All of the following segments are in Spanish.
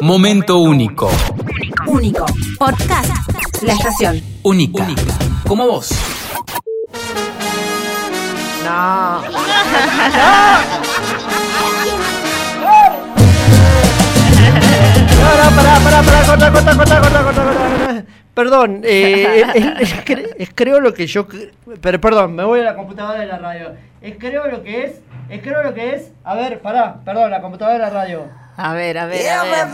Momento único. Único. Podcast. La estación. Única. Como vos. No. No, no, pará, pará, pará, corta, corta, corta, corta, corta, corta. Perdón, eh, es, es cre- es creo lo que yo... cre- Pero perdón, me voy a la computadora de la radio. Es creo lo que es... Es creo lo que es... A ver, pará, perdón, la computadora de la radio. A ver, a ver, a ver.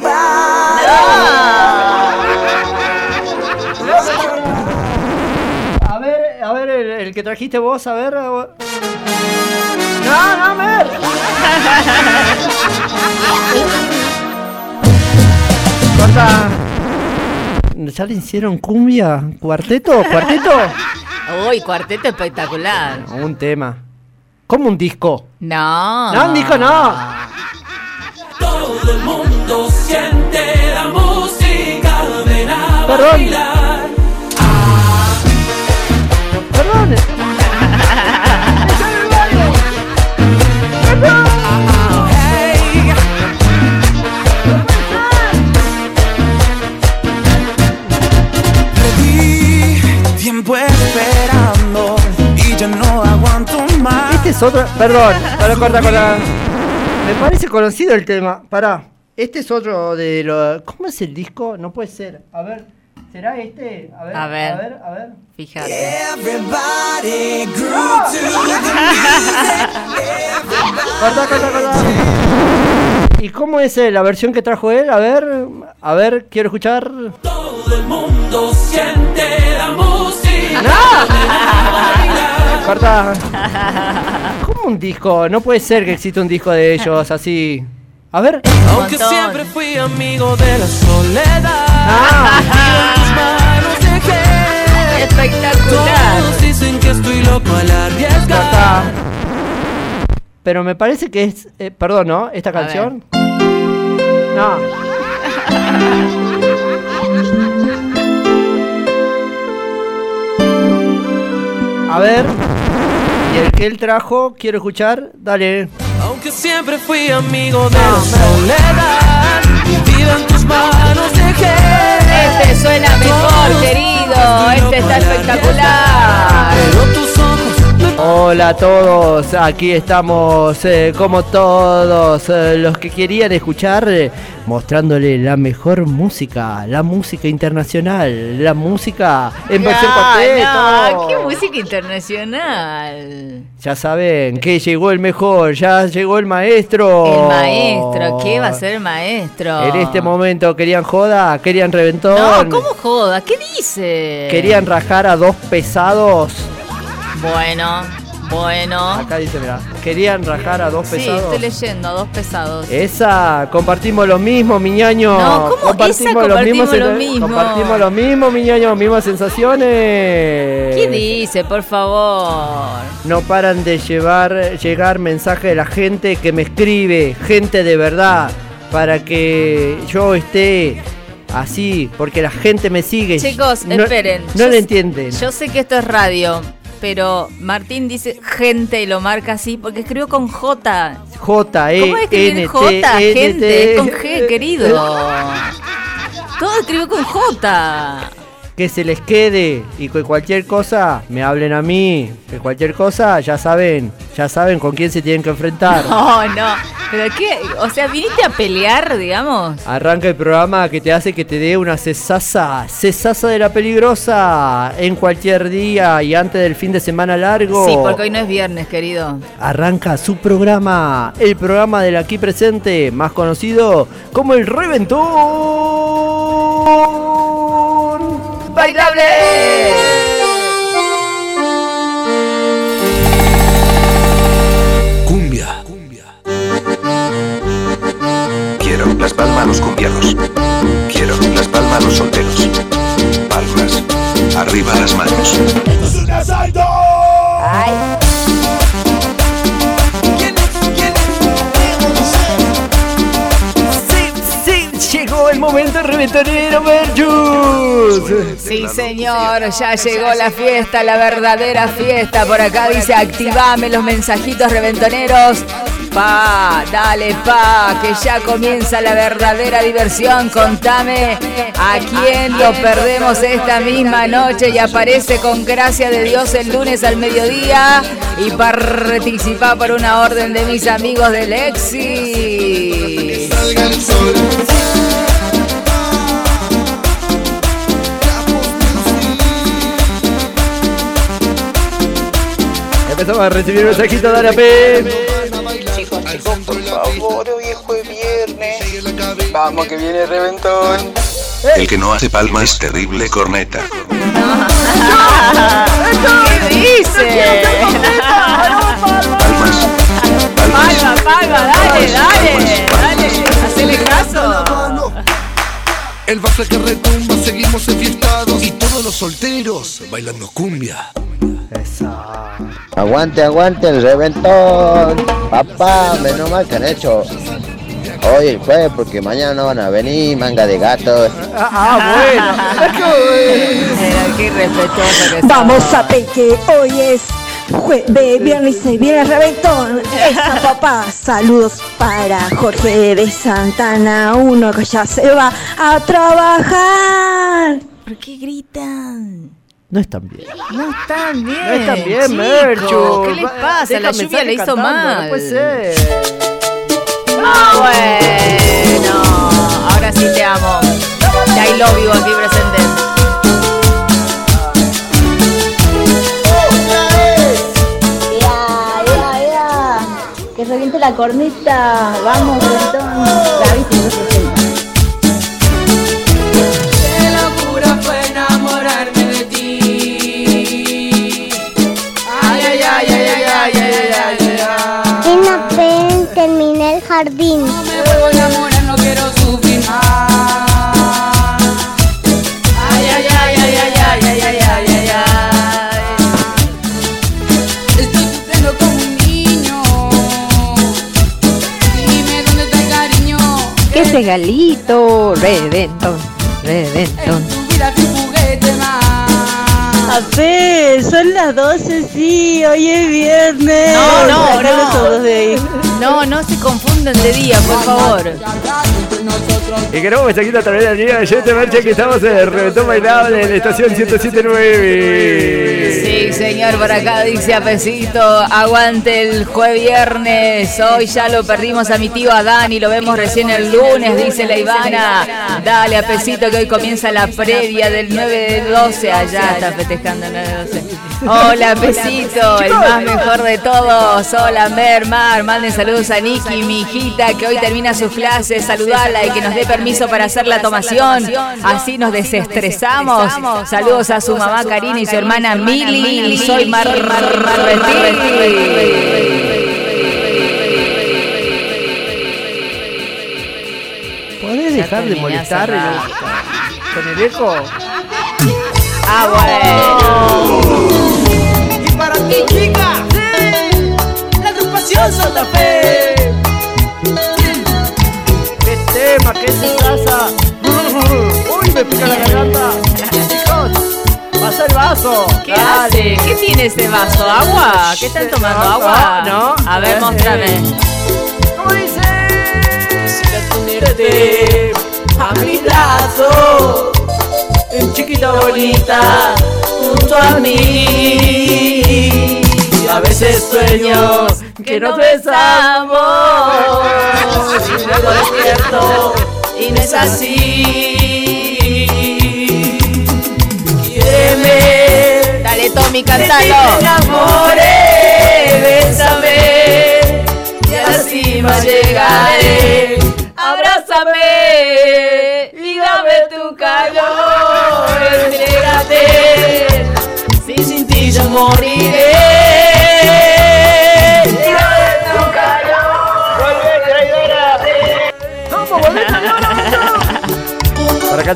A ver, a ver, el, el que trajiste vos, a ver... a ver. No, no, a ver. Corta. ¿Ya le hicieron cumbia? ¿Cuarteto? ¿Cuarteto? Uy, cuarteto espectacular. Un tema. ¿Cómo un disco? No. No, un disco no. Todo el mundo siente la música, ven a Perdón. bailar. Perdón. Esperando y ya no aguanto más. Este es otro. Perdón, perdón, corta, corta. Me parece conocido el tema. Pará. Este es otro de los. ¿Cómo es el disco? No puede ser. A ver. ¿Será este? A ver. A ver. A ver, a ver. Fíjate. Everybody grew to the Corta, corta, corta. ¿Y cómo es eh, la versión que trajo él? A ver. A ver, quiero escuchar. Todo el mundo siente la música. Corta. ¿Cómo un disco? No puede ser que exista un disco de ellos así. A ver. Aunque siempre fui amigo de la soledad. Ah. Espectacular. Todos dicen que estoy loco al arriesgar. Pero me parece que es. eh, perdón, ¿no? Esta canción. No. A ver. Y el que él trajo, quiero escuchar. Dale. Aunque siempre fui amigo de la soledad. Mi vida en tus manos dejé. Este suena mejor, querido. Este está espectacular. Hola a todos, aquí estamos eh, como todos eh, los que querían escuchar, eh, mostrándole la mejor música, la música internacional, la música en versión No, cuarteto. no, qué música internacional. Ya saben que llegó el mejor, ya llegó el maestro. El maestro, ¿qué va a ser el maestro? En este momento querían joda, querían reventón, No, ¿cómo joda? ¿Qué dice? querían rajar a dos pesados. Bueno, bueno. Acá dice, mira, querían rajar a dos Sí, pesados. estoy leyendo, dos pesados. Esa, compartimos lo mismo, miñaño. No, ¿cómo esa compartimos lo mismo? Compartimos lo mismo, miñaño, mismas sensaciones. ¿Qué dice, por favor? No paran de llevar, llegar mensajes de la gente que me escribe, gente de verdad, para que yo esté así, porque la gente me sigue. Chicos, No- esperen. No Yo s- entienden. Yo sé que esto es radio, pero Martín dice gente y lo marca así porque escribió con J. J, E, ¿Cómo escribir J, N, gente? Con G, querido. Todo escribió con J. que se les quede y que cualquier cosa me hablen a mí, que cualquier cosa ya saben, ya saben con quién se tienen que enfrentar. No, no. ¿Pero qué? O sea, viniste a pelear, digamos. Arranca el programa que te hace que te dé una cesaza, cesaza de la peligrosa en cualquier día y antes del fin de semana largo. Sí, porque hoy no es viernes, querido. Arranca su programa, el programa del aquí presente, más conocido como el Reventón Bailable. Cumbia. Quiero las palmas a los cumbiados. Quiero las palmas a los solteros. Palmas. Arriba las manos. Sí, sí, reventonero, Verjus. Sí, señor, ya llegó la fiesta, la verdadera fiesta. Por acá dice, activame los mensajitos reventoneros. Pa, dale, pa, que ya comienza la verdadera diversión. Contame a quién lo perdemos esta misma noche y aparece con gracia de Dios el lunes al mediodía y participar por una orden de mis amigos del Lexi. Empezamos a recibir mensajitos, dale a P. Chicos, chicos, por favor, hoy es jueves viernes. Vamos que viene reventón. El que no hace palma es terrible corneta. ¿Qué dice? Palmas. Palmas. Palma, palma, dale, dale, dale, hacele caso. El bafle que retumba, seguimos enfiestados y todos los solteros bailando cumbia. Aguante, aguante el reventón. Papá, menos mal que han hecho hoy el jueves porque mañana no van a venir, manga de gatos. Ah, ah, bueno. Irrespetuoso que Vamos a ver que hoy es jueves, viernes y viene el reventón. Esta papá, saludos para Jorge de Santana, uno que ya se va a trabajar. ¿Por qué gritan? No están bien. No están bien. No están bien, chicos. Merchu. ¿Qué les pasa? deja La lluvia le hizo cantando, mal. No puede ser. Ah, bueno. Ahora sí te amo. Ya I love you aquí presente. Ya, ya, ya. Que reviente la corneta. Vamos, reventón. Jardín. No me vuelvo a enamorar, no quiero sufrir más. Ay, ay, ay, ay, ay, ay, ay, ay, ay, ay, ay. Estoy sufriendo como un niño. Dime dónde está el cariño. ¡Qué regalito! Reventón, reventón. Tu vida es un juguete más. ver, son las 12, sí, hoy es viernes. No, no, Saca no. los ojos de ahí. No, no se confunden de día, por favor. Y queremos mensajitos a través de la línea de Gente Merche que estamos en el Reventón Bailable en la estación 1079. Sí, señor, por acá dice Apecito, aguante el jueves viernes. Hoy ya lo perdimos a mi tío Adán y lo vemos recién el lunes, dice la Ivana. Dale, Apecito, que hoy comienza la previa del 9 de 12. Allá está festejando el 9 de 12. Hola, Apecito, el más mejor de todos. Hola, Mer, Mar, manden saludos a Niki, mi hijita, que hoy termina sus clases. Saludala y que nos dé permiso para hacer la tomación. Así nos desestresamos. Saludos a su mamá Karina y su hermana Mili. Soy Mar ¿Podés dejar de molestar el- con el eco? Ah, bueno. Y para ti, chica, la agrupación Santa Fe. ¡Qué tema! ¡Qué casa! ¡Uy, me pica la garganta! Chicos, el vaso. ¿Qué hace? ¿Qué tiene ese vaso? ¿Agua? ¿Qué están tomando? ¿Agua? No. A ver, mostrame. ¿Cómo dice? Tenerte a mi brazo, en chiquita bonita, junto a mí. A veces sueño que nos besamos y luego despierto y no es así. Cantalo. me enamoré, bésame y a la cima llegaré. Abrázame y dame tu calor, entrégate, si sin ti yo moriré.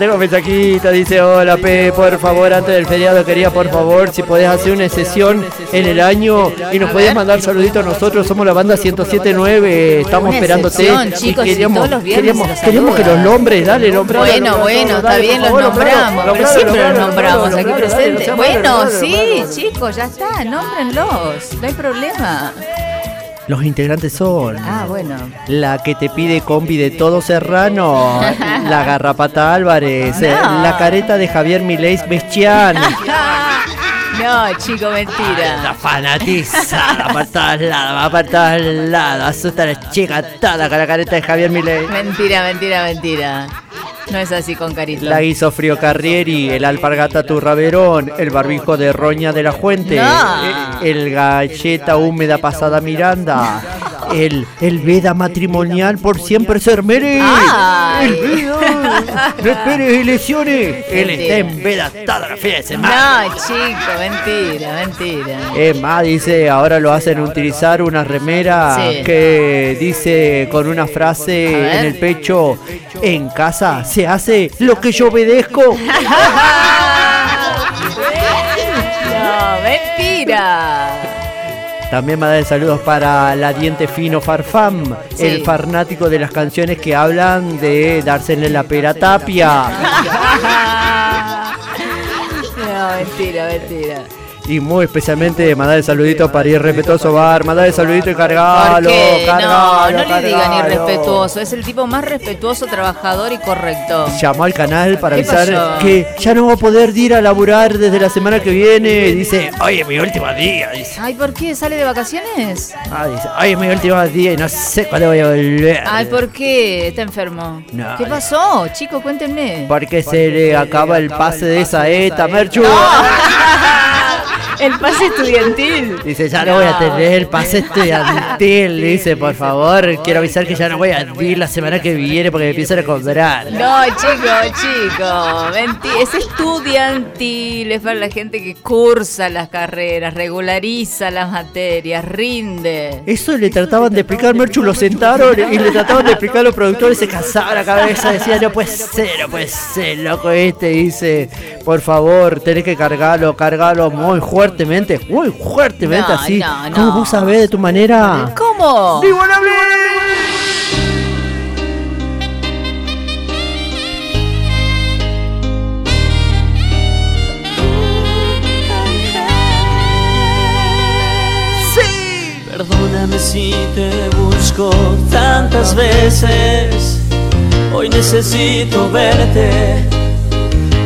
Un mensajito, dice, hola P, por favor, antes del feriado quería por favor si podés hacer una sesión en el año y nos podés mandar saluditos a nosotros, somos la banda 1079, estamos esperándote. y chicos, y queríamos, todos los viernes queremos, los queremos que los nombres, dale, nombralo, Bueno, bueno, está bien, los nombramos, pero siempre los nombramos aquí presentes. Bueno, sí, chicos, ya está, nómbrenlos, no hay problema. Los integrantes son Ah, bueno. la que te pide combi de todo Serrano, la garrapata Álvarez, eh, No. la careta de Javier Milei Bestián. No, chico, mentira. La fanatizada para todas lados, para todos lados. Asusta a la chica toda con la careta de Javier Milei. Mentira, mentira, mentira. No es así con carita. La hizo Frío Carrieri, el alpargata Turraverón, el barbijo de Roña de la Fuente, No. el, el galleta húmeda pasada Miranda, el, el veda matrimonial por siempre ser mere. El veda, no esperes elecciones. Él está en veda toda la fiesta de semana. No, chico, mentira, mentira. Es más, dice, ahora lo hacen utilizar una remera Sí. que dice con una frase en el pecho, en casa se hace lo que yo obedezco. No, mentira. También me da saludos para la diente fino Farfam, Sí. el fanático de las canciones que hablan de dársele la pera tapia. No, mentira, mentira. Y muy especialmente mandar el saludito para irrespetuoso bar, mandar el saludito y ¿Por cargalo, qué? No, cargalo, no le digan cargalo. irrespetuoso. Es el tipo más respetuoso, trabajador y correcto. Llamó al canal para ¿Qué avisar pasó? que ya no va a poder ir a laburar desde la semana que viene. Dice, oye, mi último día. Dice, Ay, ¿por qué? ¿Sale de vacaciones? ah, dice, oye, mi último día y no sé cuándo voy a volver. Ay, ¿por qué? Está enfermo. No, ¿Qué pasó? Chico, cuéntenme. Porque se le acaba el pase de esa ETA, Merchu. El pase estudiantil. Dice, ya no voy a tener el pase estudiantil. Dice, por favor, quiero avisar que ya no voy a ir la semana que viene porque me empiezan a cobrar. No, chico, chico, mentira, es estudiantil, es para la gente que cursa las carreras, regulariza las materias, rinde. Eso le trataban de explicar, Merchu, lo sentaron y le trataban de explicar a los productores, se cansaba la cabeza, decía, no puede ser, no puede ser, loco este, dice, por favor, tenés que cargarlo, cargarlo muy fuertemente, muy fuertemente No, así. no, no. ¿Cómo vos sabés de tu manera? ¿Cómo? ¡Viva la Perdóname si te busco tantas veces. Hoy necesito verte.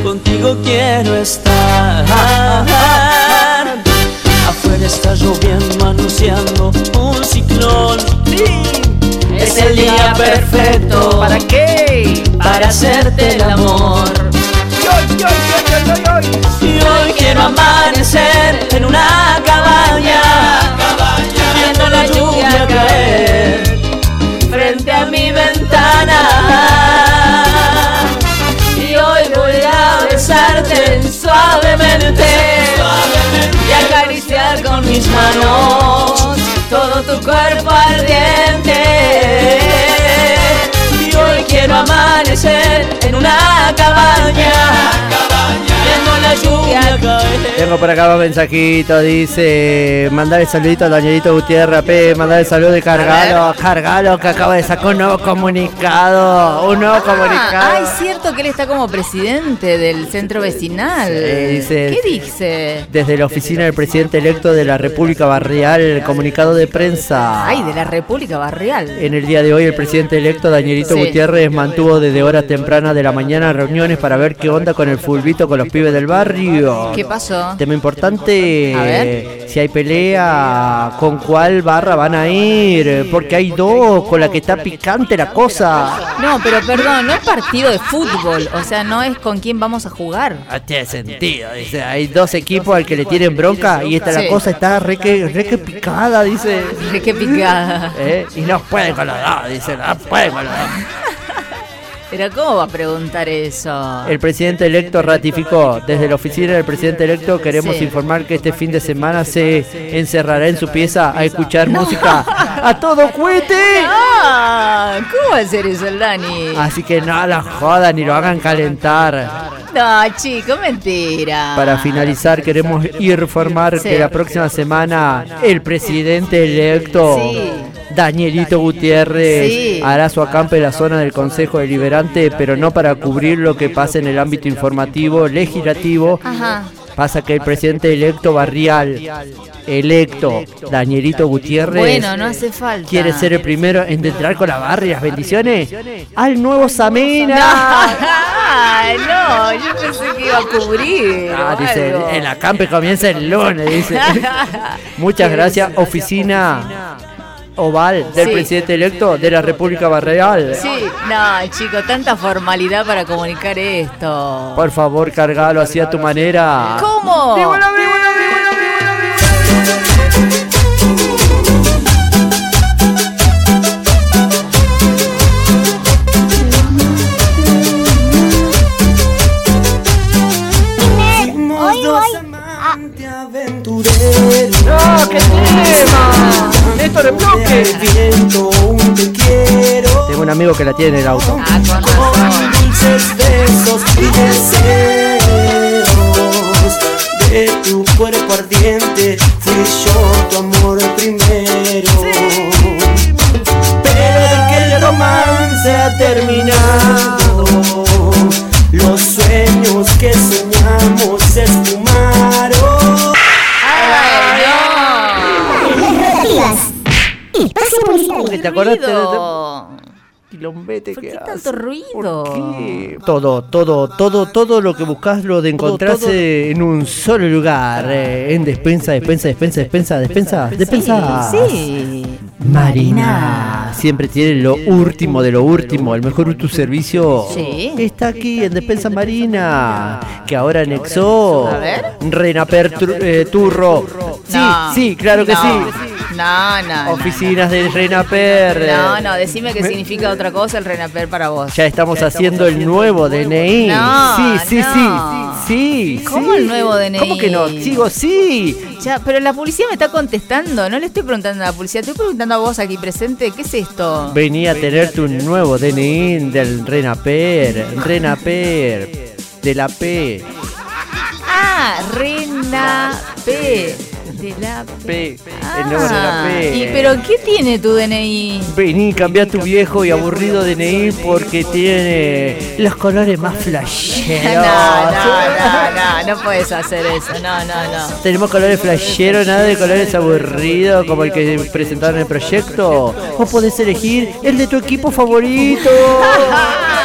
Contigo quiero estar. Afuera está lloviendo, anunciando un ciclón. Es el día perfecto. ¿Para qué? Para hacerte el amor. Y hoy quiero amanecer en una cabaña, viendo la lluvia caer frente a mi ventana. Y hoy voy a besarte suavemente y con mis manos todo tu cuerpo ardiente. Quiero amanecer en una cabaña, viendo la lluvia caer. Tengo por acá un mensajito, dice, mandar el saludito a Danielito Gutiérrez, P, mandar el saludo y cargalo, cargalo, que acaba de sacar un nuevo comunicado, un nuevo Ah, comunicado. ah, es cierto que él está como presidente del centro vecinal. Sí, dice- ¿Qué dice? Desde la oficina del presidente electo de la República Barrial, comunicado de prensa. Ay, de la República Barrial. En el día de hoy, el presidente electo Danielito Sí. Gutiérrez mantuvo desde horas tempranas de la mañana reuniones para ver qué onda con el fulbito con los pibes del barrio. ¿Qué pasó? Tema importante, A ver. si hay pelea, con cuál barra van a ir, porque hay dos con la que está picante la cosa. No, pero perdón, no es partido de fútbol, o sea, no es con quién vamos a jugar. Tiene sentido, dice, hay dos equipos al que le tienen bronca y esta Sí. la cosa está re que, re que picada, dice. Re que picada. Eh, Y no pueden con los dos, dice, no pueden con los dos. Pero ¿cómo va a preguntar eso? El presidente electo ratificó. Desde la oficina del presidente electo queremos Sí. informar que este fin de semana se encerrará en su pieza a escuchar música a todo cuete. Ah, ¿Cómo va a ser eso el Dani? Así que no la jodan ni lo hagan calentar. No, chico, mentira. Para finalizar, queremos informar Sí. que la próxima semana el presidente electo, Sí. Danielito Gutiérrez, hará su acampe en la zona del Consejo Pero no para cubrir lo que pasa en el ámbito informativo legislativo. Ajá. Pasa que el presidente electo barrial, electo Danielito Gutiérrez, Bueno, no hace falta. quiere ser el primero en entrar con la barra y las bendiciones al nuevo Samena. No, yo pensé que iba a cubrir. Ah, dice, el acampe comienza el lunes, dice. Muchas gracias, oficina oval del Sí. presidente electo de la República Barreal. Sí, no, chico, tanta formalidad para comunicar esto. Por favor, cargalo así a tu manera. ¿Cómo? ¡Néstor en bloque! Tengo un amigo que la tiene en el auto. Ah, con razón. dulces besos y deseos de tu cuerpo ardiente fui yo tu amor primero pero que el romance ha terminado los sueños que soñamos se ¿Te acordaste de quilombete ¿Por que qué hace? tanto ruido? Todo, todo, todo, todo lo que buscas lo de encontrarse en un solo lugar. eh, en despensa, despensa, despensa, despensa, despensa, despensa. Sí. Marina. Siempre tiene lo último de lo último. El mejor tu servicio Sí. está aquí en Despensa Marina. Que ahora anexó A ver. Renaper eh, Turro. Sí, No. sí, claro que No. sí. No, no. no. Oficinas del Renaper. No, no, decime que Me- significa otra cosa el Renaper para vos. Ya estamos haciendo el nuevo DNI. No, sí, sí, no. sí, sí. ¿Cómo sí. el nuevo DNI? ¿Cómo que no? Sigo, sí. Ya, pero la policía me está contestando. No le estoy preguntando a la policía, estoy preguntando a vos aquí presente. ¿Qué es esto? Venía a tenerte un nuevo DNI del Renaper. Renaper. De la P. Ah, Rena P. De la P. El Ah, Renaper. ¿Y pero qué tiene tu DNI? Vení, cambia tu viejo y aburrido DNI porque tiene los colores más No, flasheros. no, no, no, no puedes hacer eso. No, no, no. Tenemos colores flasheros, nada de colores aburridos como el que presentaron en el proyecto. Vos podés elegir el de tu equipo favorito.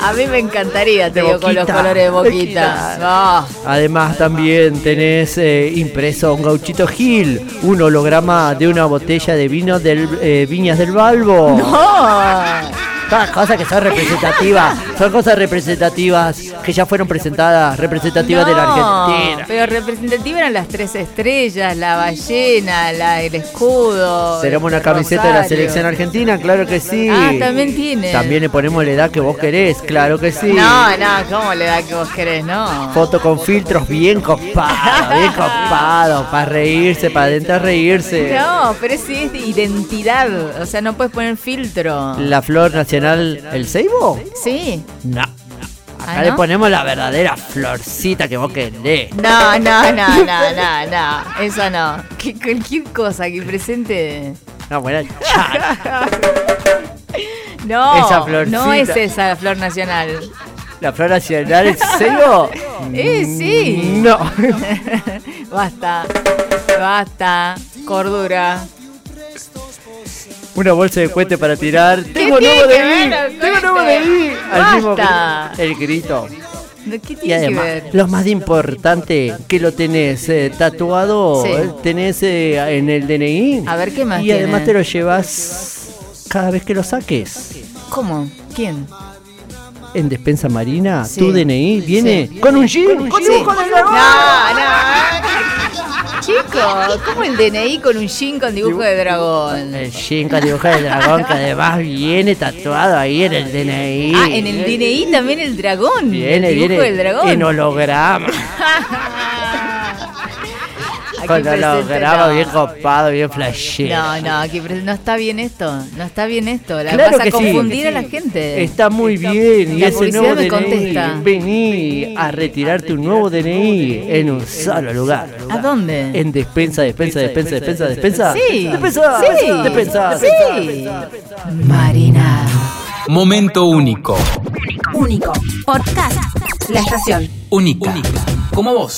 A mí me encantaría, te digo, con los colores de boquita. Boquita. Ah, Además también tenés eh, impreso un gauchito Gil, un holograma de una botella de vino del eh, Viñas del Balbo. ¡No! Todas cosas que son representativas, son cosas representativas que ya fueron presentadas, representativas de la Argentina. Pero representativa eran las tres estrellas, la ballena, la, el escudo. Tenemos una camiseta de la selección argentina, claro que sí. Ah, también tiene. También le ponemos la edad que vos querés, claro que sí. No, no, ¿cómo le da que vos querés? No. Foto con filtros bien copados, bien copados, para reírse, para adentro a reírse. No, pero ese es de identidad. O sea, no puedes poner filtro. La flor nacional, ¿el ceibo? Sí. No. Acá ¿Ah, le no? ponemos la verdadera florcita que vos querés. No, no, no, no, no, no. Eso no. Que cualquier cosa que presente. Buena chata. No, Esa florcita. no es esa flor nacional. ¿La flor nacional, el ceibo? Eh, sí. No. Basta. Basta. Cordura. Una bolsa de cohete para tirar. Tengo nuevo de mí. Tengo nuevo de mí. Al mismo el grito. ¿Qué Y que además, ver? lo más importante que lo tenés eh, tatuado, Sí. eh, tenés eh, en el DNI. A ver, ¿qué más Y además te lo llevas cada vez que lo saques. ¿Cómo? ¿Quién? En Despensa Marina, Sí. tu DNI viene con un jean, con de dragón. No, no. Chicos. ¿Cómo el DNI con un jean con dibujo de dragón? El Shinka dibujo del dragón que además viene tatuado ahí en el DNI. Ah, en el DNI también el dragón. Viene, el dibujo viene del dragón. en holograma. Presente, holograma no. bien copado, bien flashero. No, no, aquí no está bien esto. No está bien esto. La Claro vas a que sí. confundir a la gente. Está muy bien y La ese nuevo me DNI, contesta. vení a retirarte un nuevo DNI en un solo lugar. ¿A dónde? En despensa, despensa, despensa, despensa, despensa. Sí. Despensa, Sí. despensa, Sí. Marina. Momento único. Único. Podcast. La estación. Única. Como vos.